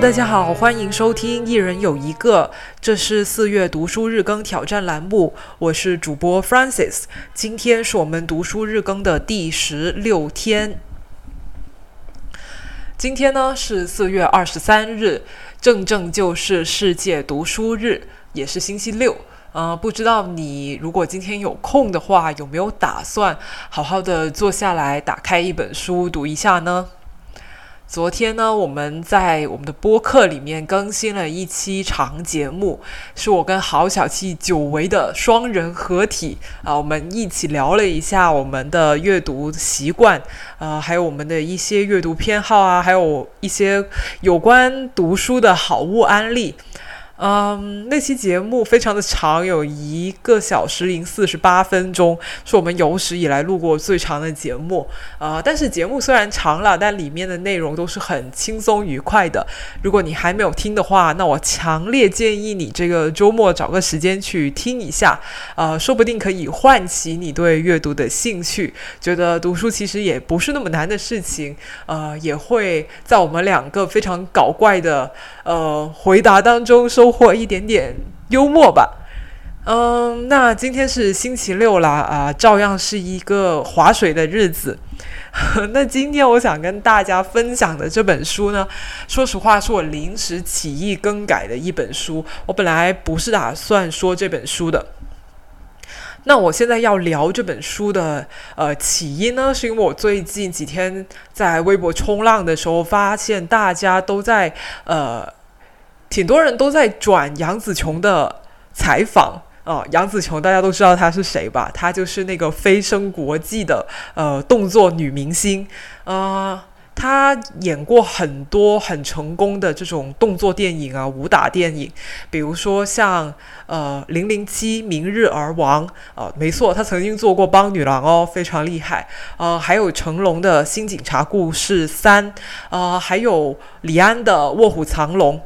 大家好，欢迎收听一人有一个，这是四月读书日更挑战栏目，我是主播 Francis，今天是我们读书日更的第十六天，今天呢是四月二十三日，正正就是世界读书日，也是星期六。呃，不知道你如果今天有空的话，有没有打算好好的坐下来，打开一本书读一下呢？昨天呢，我们在我们的播客里面更新了一期长节目，是我跟郝小七久违的双人合体啊，我们一起聊了一下我们的阅读习惯，呃，还有我们的一些阅读偏好啊，还有一些有关读书的好物安利。嗯，那期节目非常的长，有一个小时零四十八分钟，是我们有史以来录过最长的节目。啊，但是节目虽然长了，但里面的内容都是很轻松愉快的。如果你还没有听的话，那我强烈建议你这个周末找个时间去听一下。呃，说不定可以唤起你对阅读的兴趣，觉得读书其实也不是那么难的事情。呃，也会在我们两个非常搞怪的呃回答当中收。收获一点点幽默吧，嗯，那今天是星期六啦，啊，照样是一个划水的日子。那今天我想跟大家分享的这本书呢，说实话是我临时起意更改的一本书。我本来不是打算说这本书的。那我现在要聊这本书的呃起因呢，是因为我最近几天在微博冲浪的时候，发现大家都在呃。挺多人都在转杨紫琼的采访。啊，杨紫琼大家都知道她是谁吧？她就是那个飞升国际的呃动作女明星。啊，她演过很多很成功的这种动作电影啊，武打电影，比如说像呃零零七明日而亡。啊，没错，她曾经做过邦女郎哦，非常厉害。呃，还有成龙的新警察故事三。啊，还有李安的卧虎藏龙。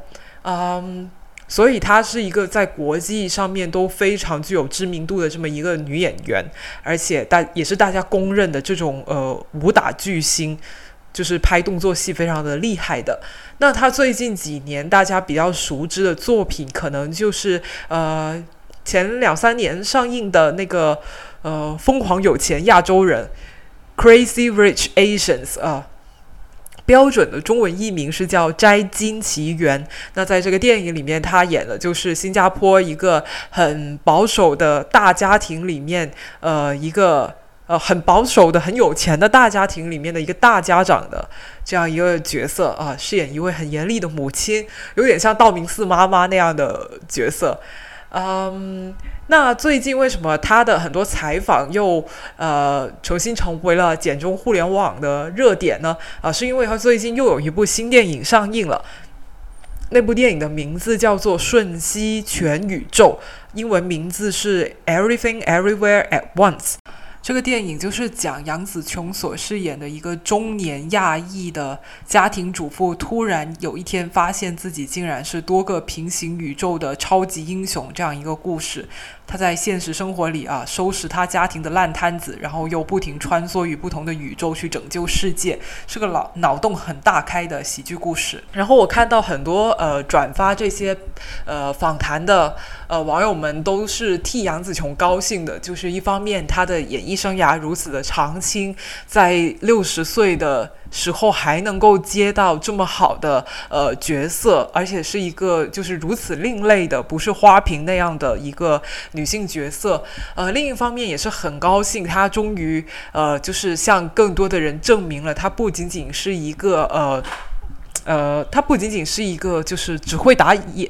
嗯，所以她是一个在国际上面都非常具有知名度的这么一个女演员，而且大也是大家公认的这种呃武打巨星，就是拍动作戏非常的厉害的。那她最近几年大家比较熟知的作品，可能就是呃前两三年上映的那个呃疯狂有钱亚洲人 （Crazy Rich Asians） 啊。标准的中文译名是叫《摘金奇缘》。那在这个电影里面，他演的就是新加坡一个很保守的大家庭里面，呃，一个呃很保守的很有钱的大家庭里面的一个大家长的这样一个角色啊，饰演一位很严厉的母亲，有点像道明寺妈妈那样的角色。嗯，那最近为什么他的很多采访又呃重新成为了简中互联网的热点呢？啊，是因为他最近又有一部新电影上映了，那部电影的名字叫做《瞬息全宇宙》，英文名字是《Everything Everywhere at Once》。这个电影就是讲杨紫琼所饰演的一个中年亚裔的家庭主妇，突然有一天发现自己竟然是多个平行宇宙的超级英雄这样一个故事。他在现实生活里啊，收拾他家庭的烂摊子，然后又不停穿梭于不同的宇宙去拯救世界，是个脑脑洞很大开的喜剧故事。然后我看到很多呃转发这些呃访谈的呃网友们都是替杨紫琼高兴的，就是一方面她的演艺生涯如此的长青，在六十岁的。时候还能够接到这么好的呃角色，而且是一个就是如此另类的，不是花瓶那样的一个女性角色。呃，另一方面也是很高兴，她终于呃就是向更多的人证明了，她不仅仅是一个呃呃，她不仅仅是一个就是只会打野。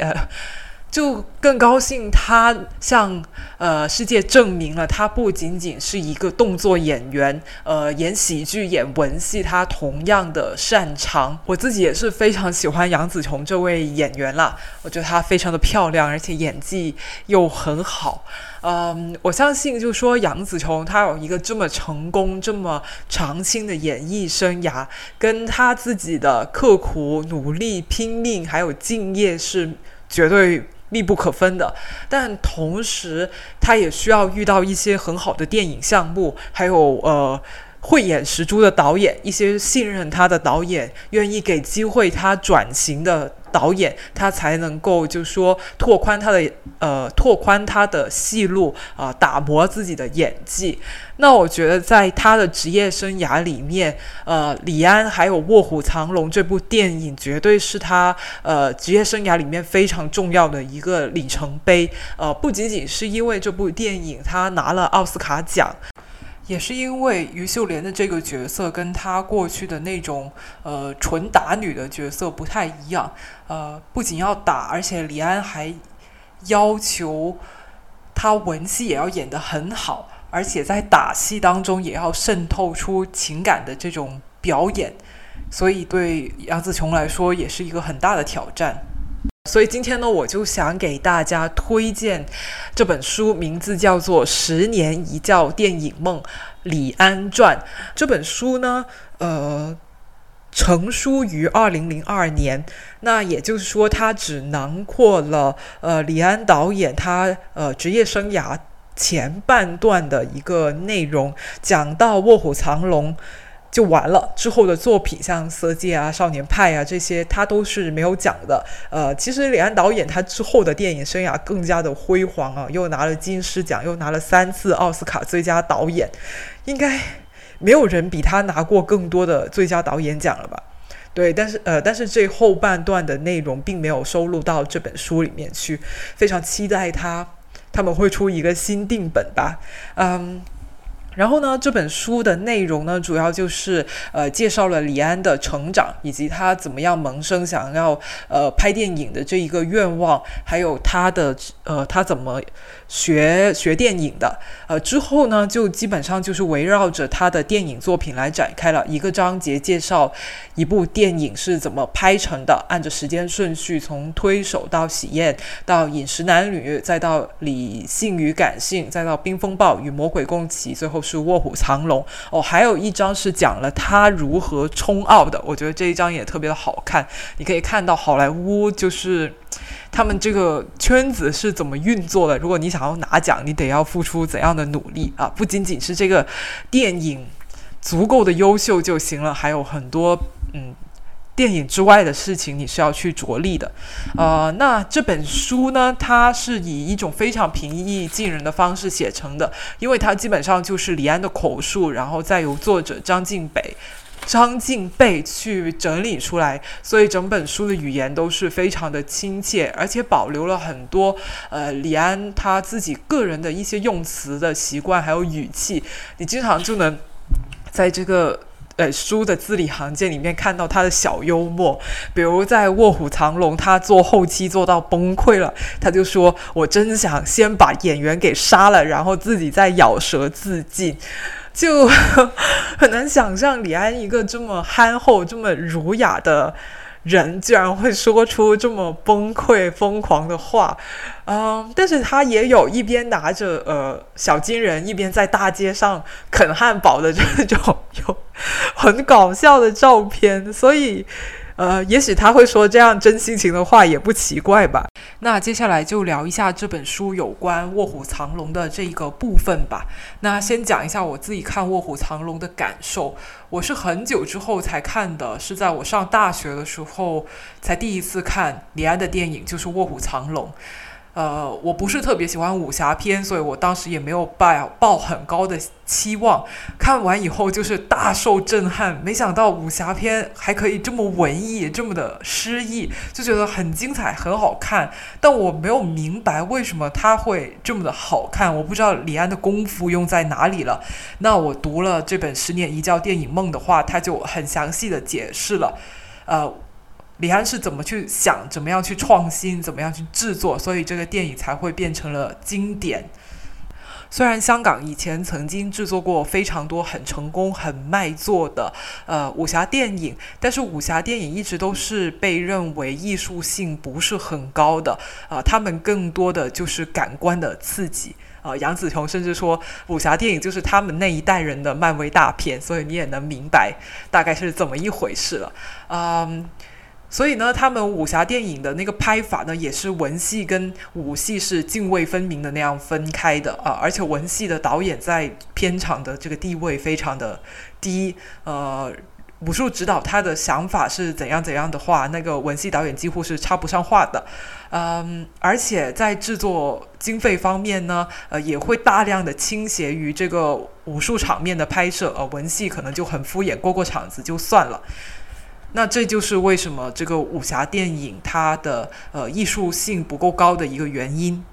就更高兴，他向呃世界证明了，他不仅仅是一个动作演员，呃，演喜剧、演文戏，他同样的擅长。我自己也是非常喜欢杨紫琼这位演员啦，我觉得她非常的漂亮，而且演技又很好。嗯，我相信，就说杨紫琼她有一个这么成功、这么长青的演艺生涯，跟她自己的刻苦努力、拼命还有敬业是绝对。密不可分的，但同时，他也需要遇到一些很好的电影项目，还有呃。慧眼识珠的导演，一些信任他的导演，愿意给机会他转型的导演，他才能够就说拓宽他的呃拓宽他的戏路啊，打磨自己的演技。那我觉得在他的职业生涯里面，呃，李安还有《卧虎藏龙》这部电影，绝对是他呃职业生涯里面非常重要的一个里程碑。呃，不仅仅是因为这部电影他拿了奥斯卡奖。也是因为于秀莲的这个角色跟她过去的那种呃纯打女的角色不太一样，呃，不仅要打，而且李安还要求她文戏也要演得很好，而且在打戏当中也要渗透出情感的这种表演，所以对杨紫琼来说也是一个很大的挑战。所以今天呢，我就想给大家推荐这本书，名字叫做《十年一觉电影梦：李安传》。这本书呢，呃，成书于二零零二年，那也就是说，它只囊括了呃李安导演他呃职业生涯前半段的一个内容，讲到《卧虎藏龙》。就完了之后的作品，像《色戒》啊、《少年派》啊这些，他都是没有讲的。呃，其实李安导演他之后的电影生涯更加的辉煌啊，又拿了金狮奖，又拿了三次奥斯卡最佳导演，应该没有人比他拿过更多的最佳导演奖了吧？对，但是呃，但是这后半段的内容并没有收录到这本书里面去，非常期待他他们会出一个新定本吧？嗯。然后呢，这本书的内容呢，主要就是呃介绍了李安的成长，以及他怎么样萌生想要呃拍电影的这一个愿望，还有他的呃他怎么。学学电影的，呃，之后呢，就基本上就是围绕着他的电影作品来展开了一个章节，介绍一部电影是怎么拍成的，按着时间顺序，从推手到喜宴，到饮食男女，再到理性与感性，再到冰风暴与魔鬼共骑，最后是卧虎藏龙。哦，还有一张是讲了他如何冲奥的，我觉得这一张也特别的好看。你可以看到好莱坞就是。他们这个圈子是怎么运作的？如果你想要拿奖，你得要付出怎样的努力啊？不仅仅是这个电影足够的优秀就行了，还有很多嗯，电影之外的事情你是要去着力的。呃，那这本书呢，它是以一种非常平易近人的方式写成的，因为它基本上就是李安的口述，然后再由作者张晋北。张敬贝去整理出来，所以整本书的语言都是非常的亲切，而且保留了很多呃李安他自己个人的一些用词的习惯还有语气，你经常就能在这个呃书的字里行间里面看到他的小幽默，比如在《卧虎藏龙》，他做后期做到崩溃了，他就说：“我真想先把演员给杀了，然后自己再咬舌自尽。”就 很难想象李安一个这么憨厚、这么儒雅的人，居然会说出这么崩溃、疯狂的话。嗯，但是他也有一边拿着呃小金人，一边在大街上啃汉堡的这种有很搞笑的照片，所以。呃，也许他会说这样真心情的话也不奇怪吧。那接下来就聊一下这本书有关《卧虎藏龙》的这一个部分吧。那先讲一下我自己看《卧虎藏龙》的感受。我是很久之后才看的，是在我上大学的时候才第一次看李安的电影，就是《卧虎藏龙》。呃，我不是特别喜欢武侠片，所以我当时也没有抱抱很高的期望。看完以后就是大受震撼，没想到武侠片还可以这么文艺，这么的诗意，就觉得很精彩，很好看。但我没有明白为什么它会这么的好看，我不知道李安的功夫用在哪里了。那我读了这本《十年一觉电影梦》的话，他就很详细的解释了，呃。李安是怎么去想，怎么样去创新，怎么样去制作，所以这个电影才会变成了经典。虽然香港以前曾经制作过非常多很成功、很卖座的呃武侠电影，但是武侠电影一直都是被认为艺术性不是很高的啊，他们更多的就是感官的刺激啊。杨紫琼甚至说，武侠电影就是他们那一代人的漫威大片，所以你也能明白大概是怎么一回事了，嗯。所以呢，他们武侠电影的那个拍法呢，也是文戏跟武戏是泾渭分明的那样分开的啊。而且文戏的导演在片场的这个地位非常的低，呃，武术指导他的想法是怎样怎样的话，那个文戏导演几乎是插不上话的。嗯，而且在制作经费方面呢，呃，也会大量的倾斜于这个武术场面的拍摄，呃，文戏可能就很敷衍，过过场子就算了。那这就是为什么这个武侠电影它的呃艺术性不够高的一个原因。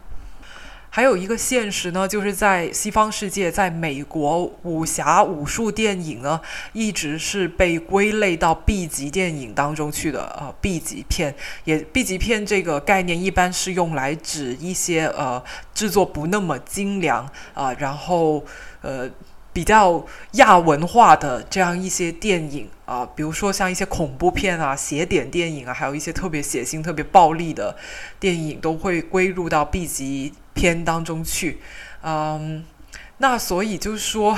还有一个现实呢，就是在西方世界，在美国，武侠武术电影呢，一直是被归类到 B 级电影当中去的。呃，B 级片也 B 级片这个概念一般是用来指一些呃制作不那么精良啊，然后呃。比较亚文化的这样一些电影啊，比如说像一些恐怖片啊、邪典电影啊，还有一些特别血腥、特别暴力的电影，都会归入到 B 级片当中去。嗯，那所以就是说，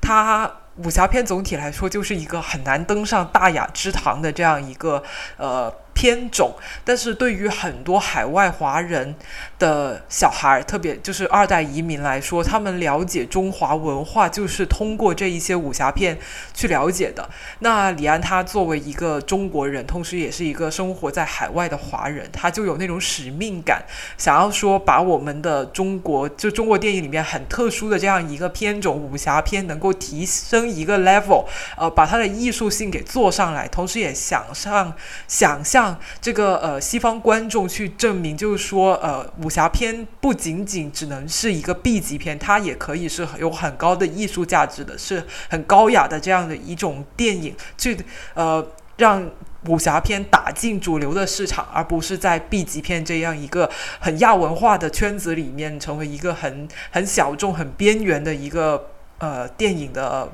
它武侠片总体来说就是一个很难登上大雅之堂的这样一个呃。片种，但是对于很多海外华人的小孩，特别就是二代移民来说，他们了解中华文化就是通过这一些武侠片去了解的。那李安他作为一个中国人，同时也是一个生活在海外的华人，他就有那种使命感，想要说把我们的中国就中国电影里面很特殊的这样一个片种武侠片，能够提升一个 level，呃，把它的艺术性给做上来，同时也想上想象。这个呃，西方观众去证明，就是说，呃，武侠片不仅仅只能是一个 B 级片，它也可以是有很高的艺术价值的，是很高雅的这样的一种电影，去呃让武侠片打进主流的市场，而不是在 B 级片这样一个很亚文化的圈子里面，成为一个很很小众、很边缘的一个呃电影的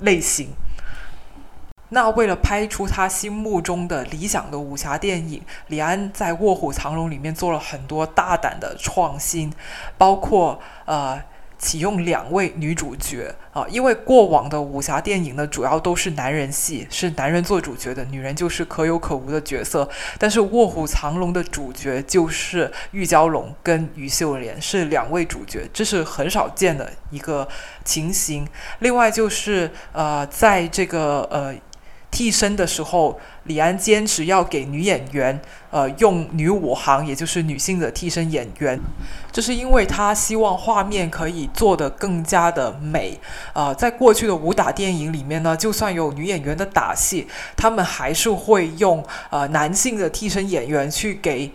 类型。那为了拍出他心目中的理想的武侠电影，李安在《卧虎藏龙》里面做了很多大胆的创新，包括呃启用两位女主角啊，因为过往的武侠电影呢主要都是男人戏，是男人做主角的，女人就是可有可无的角色。但是《卧虎藏龙》的主角就是玉娇龙跟于秀莲是两位主角，这是很少见的一个情形。另外就是呃在这个呃。替身的时候，李安坚持要给女演员，呃，用女武行，也就是女性的替身演员，这是因为他希望画面可以做得更加的美。啊，在过去的武打电影里面呢，就算有女演员的打戏，他们还是会用呃男性的替身演员去给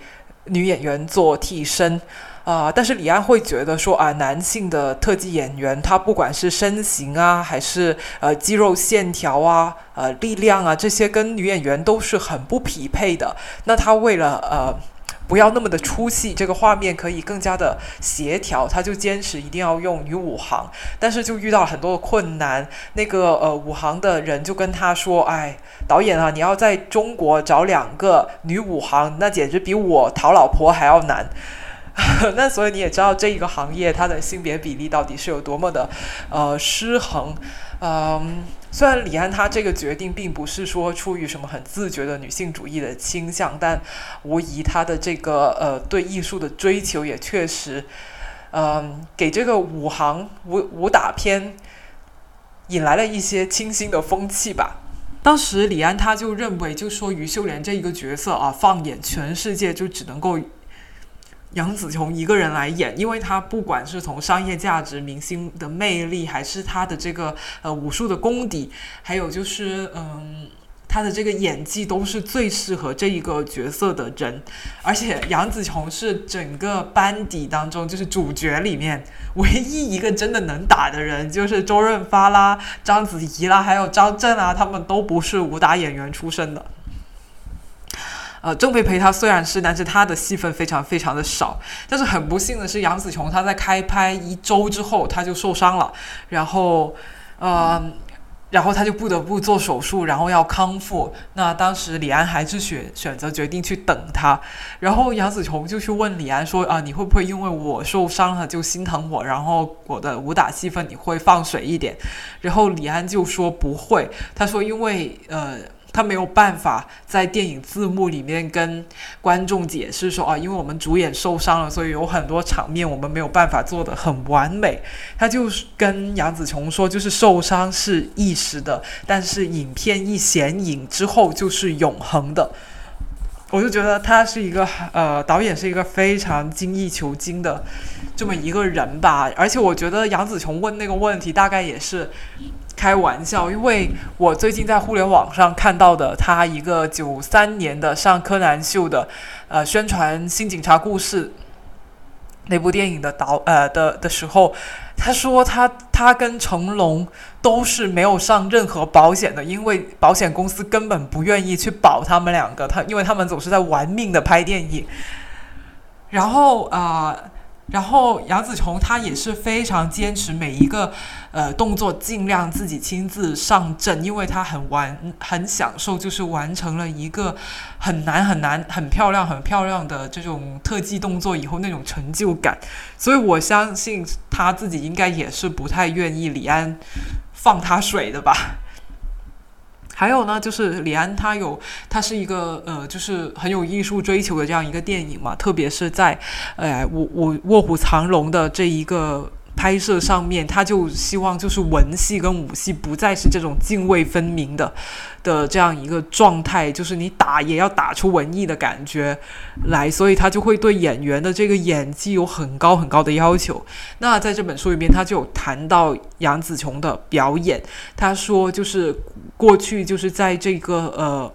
女演员做替身。啊，但是李安会觉得说啊，男性的特技演员，他不管是身形啊，还是呃肌肉线条啊，呃力量啊，这些跟女演员都是很不匹配的。那他为了呃不要那么的出戏，这个画面可以更加的协调，他就坚持一定要用女武行。但是就遇到了很多的困难，那个呃武行的人就跟他说：“哎，导演啊，你要在中国找两个女武行，那简直比我讨老婆还要难。” 那所以你也知道这一个行业它的性别比例到底是有多么的呃失衡，嗯，虽然李安他这个决定并不是说出于什么很自觉的女性主义的倾向，但无疑他的这个呃对艺术的追求也确实，嗯，给这个武行武武打片引来了一些清新的风气吧。当时李安他就认为，就说于秀莲这一个角色啊，放眼全世界就只能够。杨紫琼一个人来演，因为她不管是从商业价值、明星的魅力，还是她的这个呃武术的功底，还有就是嗯她的这个演技，都是最适合这一个角色的人。而且杨紫琼是整个班底当中，就是主角里面唯一一个真的能打的人，就是周润发啦、章子怡啦，还有张震啊，他们都不是武打演员出身的。呃，郑佩佩她虽然是，但是她的戏份非常非常的少。但是很不幸的是，杨紫琼她在开拍一周之后，她就受伤了，然后，呃，然后她就不得不做手术，然后要康复。那当时李安还是选选择决定去等她，然后杨紫琼就去问李安说：“啊，你会不会因为我受伤了就心疼我，然后我的武打戏份你会放水一点？”然后李安就说：“不会。”他说：“因为呃。”他没有办法在电影字幕里面跟观众解释说啊，因为我们主演受伤了，所以有很多场面我们没有办法做得很完美。他就跟杨紫琼说，就是受伤是一时的，但是影片一显影之后就是永恒的。我就觉得他是一个呃，导演是一个非常精益求精的这么一个人吧。而且我觉得杨紫琼问那个问题大概也是开玩笑，因为我最近在互联网上看到的他一个九三年的上柯南秀的呃宣传《新警察故事》那部电影的导呃的的时候。他说他他跟成龙都是没有上任何保险的，因为保险公司根本不愿意去保他们两个，他因为他们总是在玩命的拍电影，然后啊。然后杨紫琼她也是非常坚持每一个呃动作尽量自己亲自上阵，因为她很完很享受，就是完成了一个很难很难很漂亮很漂亮的这种特技动作以后那种成就感。所以我相信她自己应该也是不太愿意李安放她水的吧。还有呢，就是李安他有，他是一个呃，就是很有艺术追求的这样一个电影嘛，特别是在，呃，我我卧虎藏龙的这一个。拍摄上面，他就希望就是文戏跟武戏不再是这种泾渭分明的的这样一个状态，就是你打也要打出文艺的感觉来，所以他就会对演员的这个演技有很高很高的要求。那在这本书里面，他就有谈到杨紫琼的表演，他说就是过去就是在这个呃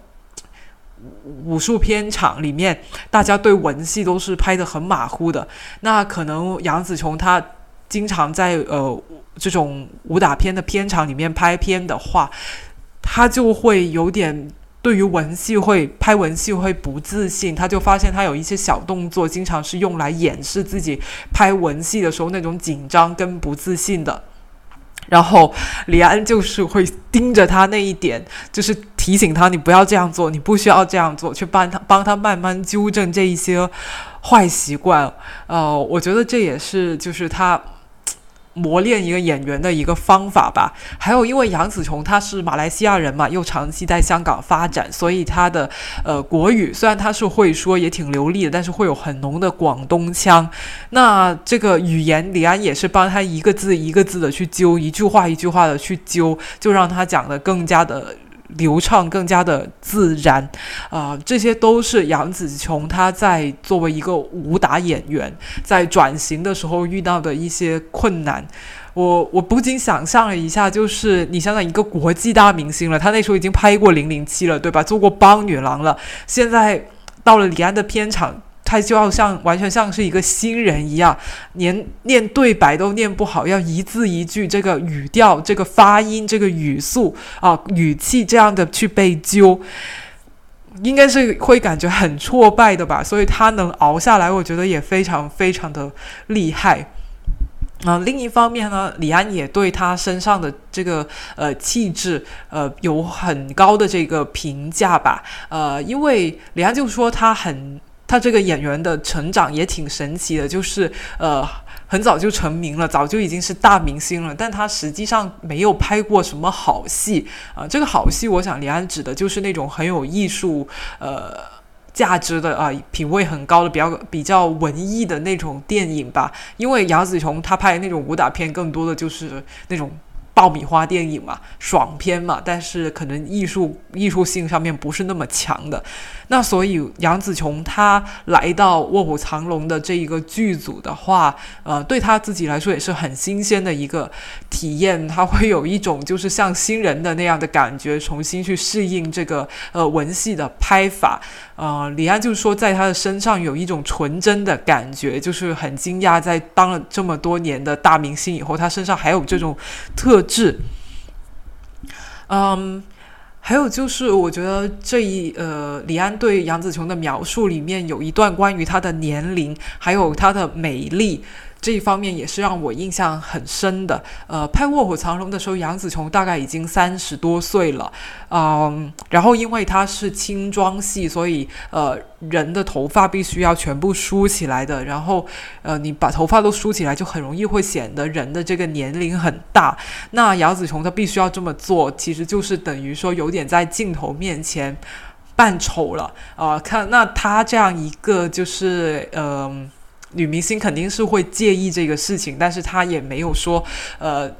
武术片场里面，大家对文戏都是拍的很马虎的，那可能杨紫琼她。经常在呃这种武打片的片场里面拍片的话，他就会有点对于文戏会拍文戏会不自信，他就发现他有一些小动作，经常是用来掩饰自己拍文戏的时候那种紧张跟不自信的。然后李安就是会盯着他那一点，就是提醒他你不要这样做，你不需要这样做，去帮他帮他慢慢纠正这一些坏习惯。呃，我觉得这也是就是他。磨练一个演员的一个方法吧。还有，因为杨紫琼她是马来西亚人嘛，又长期在香港发展，所以她的呃国语虽然她是会说，也挺流利的，但是会有很浓的广东腔。那这个语言，李安也是帮她一个字一个字的去揪，一句话一句话的去揪，就让她讲的更加的。流畅更加的自然，啊，这些都是杨紫琼她在作为一个武打演员在转型的时候遇到的一些困难。我我不禁想象了一下，就是你想想一个国际大明星了，他那时候已经拍过《零零七》了，对吧？做过邦女郎了，现在到了李安的片场。他就要像完全像是一个新人一样，连念对白都念不好，要一字一句这个语调、这个发音、这个语速啊语气这样的去被揪，应该是会感觉很挫败的吧。所以他能熬下来，我觉得也非常非常的厉害。啊，另一方面呢，李安也对他身上的这个呃气质呃有很高的这个评价吧。呃，因为李安就说他很。他这个演员的成长也挺神奇的，就是呃很早就成名了，早就已经是大明星了，但他实际上没有拍过什么好戏啊。这个好戏，我想李安指的就是那种很有艺术呃价值的啊，品味很高的、比较比较文艺的那种电影吧。因为杨紫琼她拍那种武打片，更多的就是那种。爆米花电影嘛，爽片嘛，但是可能艺术艺术性上面不是那么强的。那所以杨紫琼她来到《卧虎藏龙》的这一个剧组的话，呃，对她自己来说也是很新鲜的一个体验。她会有一种就是像新人的那样的感觉，重新去适应这个呃文戏的拍法。呃，李安就是说，在他的身上有一种纯真的感觉，就是很惊讶，在当了这么多年的大明星以后，他身上还有这种特质。嗯，还有就是，我觉得这一呃，李安对杨紫琼的描述里面有一段关于她的年龄，还有她的美丽。这一方面也是让我印象很深的。呃，拍《卧虎藏龙》的时候，杨紫琼大概已经三十多岁了，嗯，然后因为她是轻妆戏，所以呃，人的头发必须要全部梳起来的。然后呃，你把头发都梳起来，就很容易会显得人的这个年龄很大。那杨紫琼她必须要这么做，其实就是等于说有点在镜头面前扮丑了啊。看那她这样一个就是嗯。女明星肯定是会介意这个事情，但是她也没有说，呃，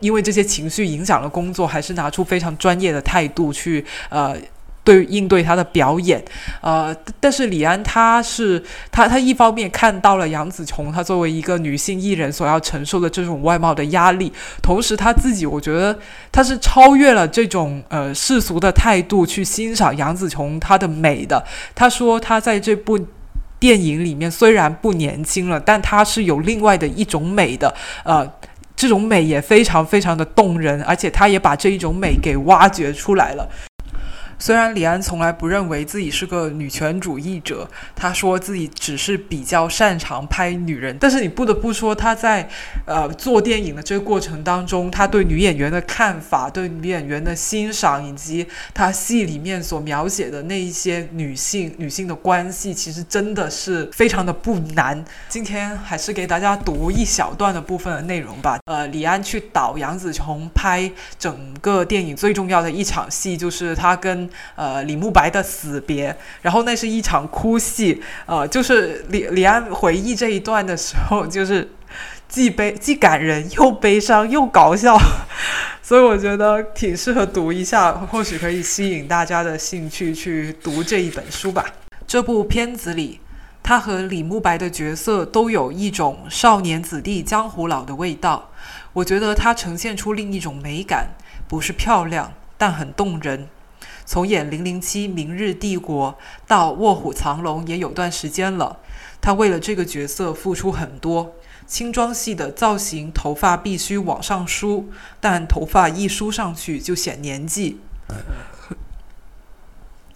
因为这些情绪影响了工作，还是拿出非常专业的态度去，呃。对应对她的表演，呃，但是李安他是他他一方面看到了杨紫琼她作为一个女性艺人所要承受的这种外貌的压力，同时他自己我觉得他是超越了这种呃世俗的态度去欣赏杨紫琼她的美的。他说他在这部电影里面虽然不年轻了，但他是有另外的一种美的，呃，这种美也非常非常的动人，而且他也把这一种美给挖掘出来了。虽然李安从来不认为自己是个女权主义者，他说自己只是比较擅长拍女人，但是你不得不说他在呃做电影的这个过程当中，他对女演员的看法、对女演员的欣赏，以及他戏里面所描写的那一些女性女性的关系，其实真的是非常的不难。今天还是给大家读一小段的部分的内容吧。呃，李安去导杨紫琼拍整个电影最重要的一场戏，就是他跟呃，李慕白的死别，然后那是一场哭戏，呃，就是李李安回忆这一段的时候，就是 既悲既感人又悲伤又搞笑，所以我觉得挺适合读一下，或许可以吸引大家的兴趣去读这一本书吧。这部片子里，他和李慕白的角色都有一种少年子弟江湖老的味道，我觉得他呈现出另一种美感，不是漂亮，但很动人。从演《零零七：明日帝国》到《卧虎藏龙》也有段时间了，他为了这个角色付出很多。轻装戏的造型，头发必须往上梳，但头发一梳上去就显年纪。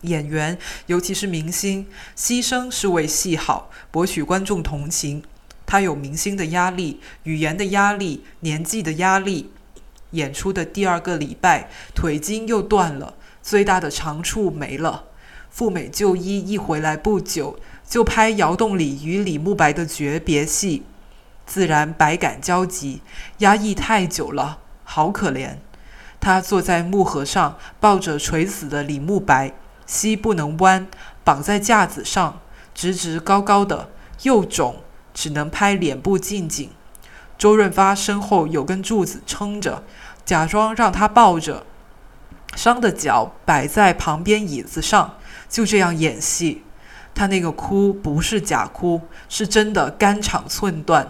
演员，尤其是明星，牺牲是为戏好，博取观众同情。他有明星的压力、语言的压力、年纪的压力。演出的第二个礼拜，腿筋又断了。最大的长处没了。赴美就医一回来不久，就拍窑洞里与李慕白的诀别戏，自然百感交集，压抑太久了，好可怜。他坐在木盒上，抱着垂死的李慕白，膝不能弯，绑在架子上，直直高高的，又肿，只能拍脸部近景。周润发身后有根柱子撑着，假装让他抱着。伤的脚摆在旁边椅子上，就这样演戏。他那个哭不是假哭，是真的肝肠寸断。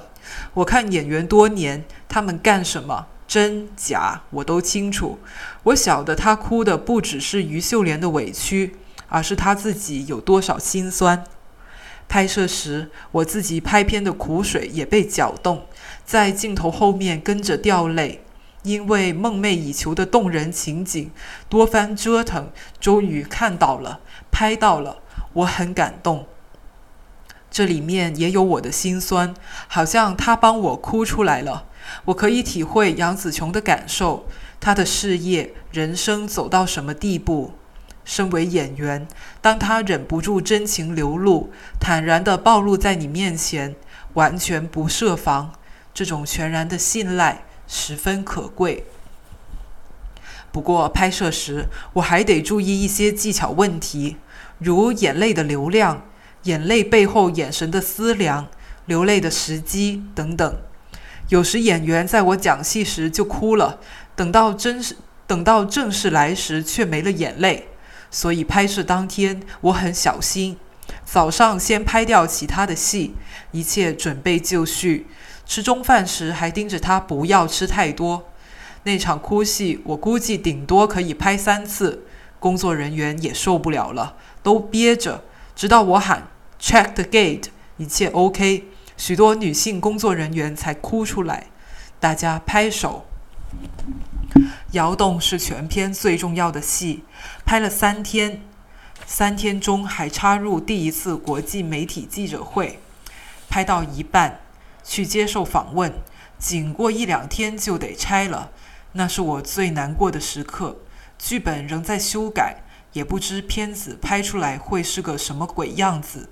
我看演员多年，他们干什么，真假我都清楚。我晓得他哭的不只是于秀莲的委屈，而是他自己有多少心酸。拍摄时，我自己拍片的苦水也被搅动，在镜头后面跟着掉泪。因为梦寐以求的动人情景，多番折腾，终于看到了，拍到了，我很感动。这里面也有我的心酸，好像他帮我哭出来了。我可以体会杨紫琼的感受，她的事业、人生走到什么地步。身为演员，当他忍不住真情流露，坦然地暴露在你面前，完全不设防，这种全然的信赖。十分可贵。不过拍摄时我还得注意一些技巧问题，如眼泪的流量、眼泪背后眼神的思量、流泪的时机等等。有时演员在我讲戏时就哭了，等到真是等到正式来时却没了眼泪。所以拍摄当天我很小心，早上先拍掉其他的戏，一切准备就绪。吃中饭时还盯着他不要吃太多。那场哭戏，我估计顶多可以拍三次，工作人员也受不了了，都憋着，直到我喊 “check the gate”，一切 OK，许多女性工作人员才哭出来，大家拍手。窑洞是全片最重要的戏，拍了三天，三天中还插入第一次国际媒体记者会，拍到一半。去接受访问，仅过一两天就得拆了，那是我最难过的时刻。剧本仍在修改，也不知片子拍出来会是个什么鬼样子。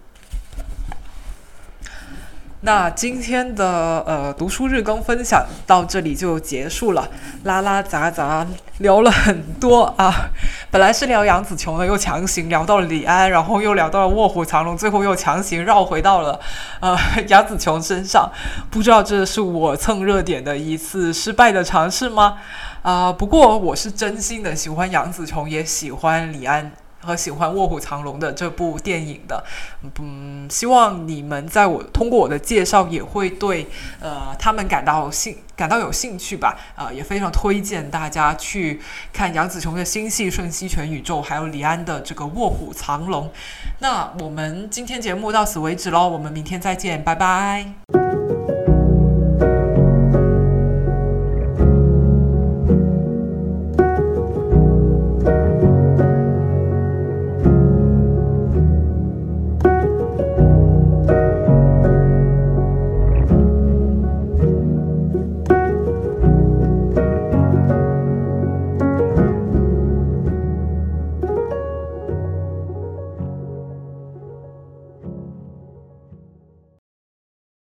那今天的呃读书日更分享到这里就结束了，拉拉杂杂聊了很多啊。本来是聊杨紫琼的，又强行聊到了李安，然后又聊到了卧虎藏龙，最后又强行绕回到了呃 杨紫琼身上。不知道这是我蹭热点的一次失败的尝试吗？啊，不过我是真心的喜欢杨紫琼，也喜欢李安。和喜欢《卧虎藏龙》的这部电影的，嗯，希望你们在我通过我的介绍，也会对呃他们感到兴感到有兴趣吧。啊，也非常推荐大家去看杨紫琼的新戏《瞬息全宇宙》，还有李安的这个《卧虎藏龙》。那我们今天节目到此为止喽，我们明天再见，拜拜。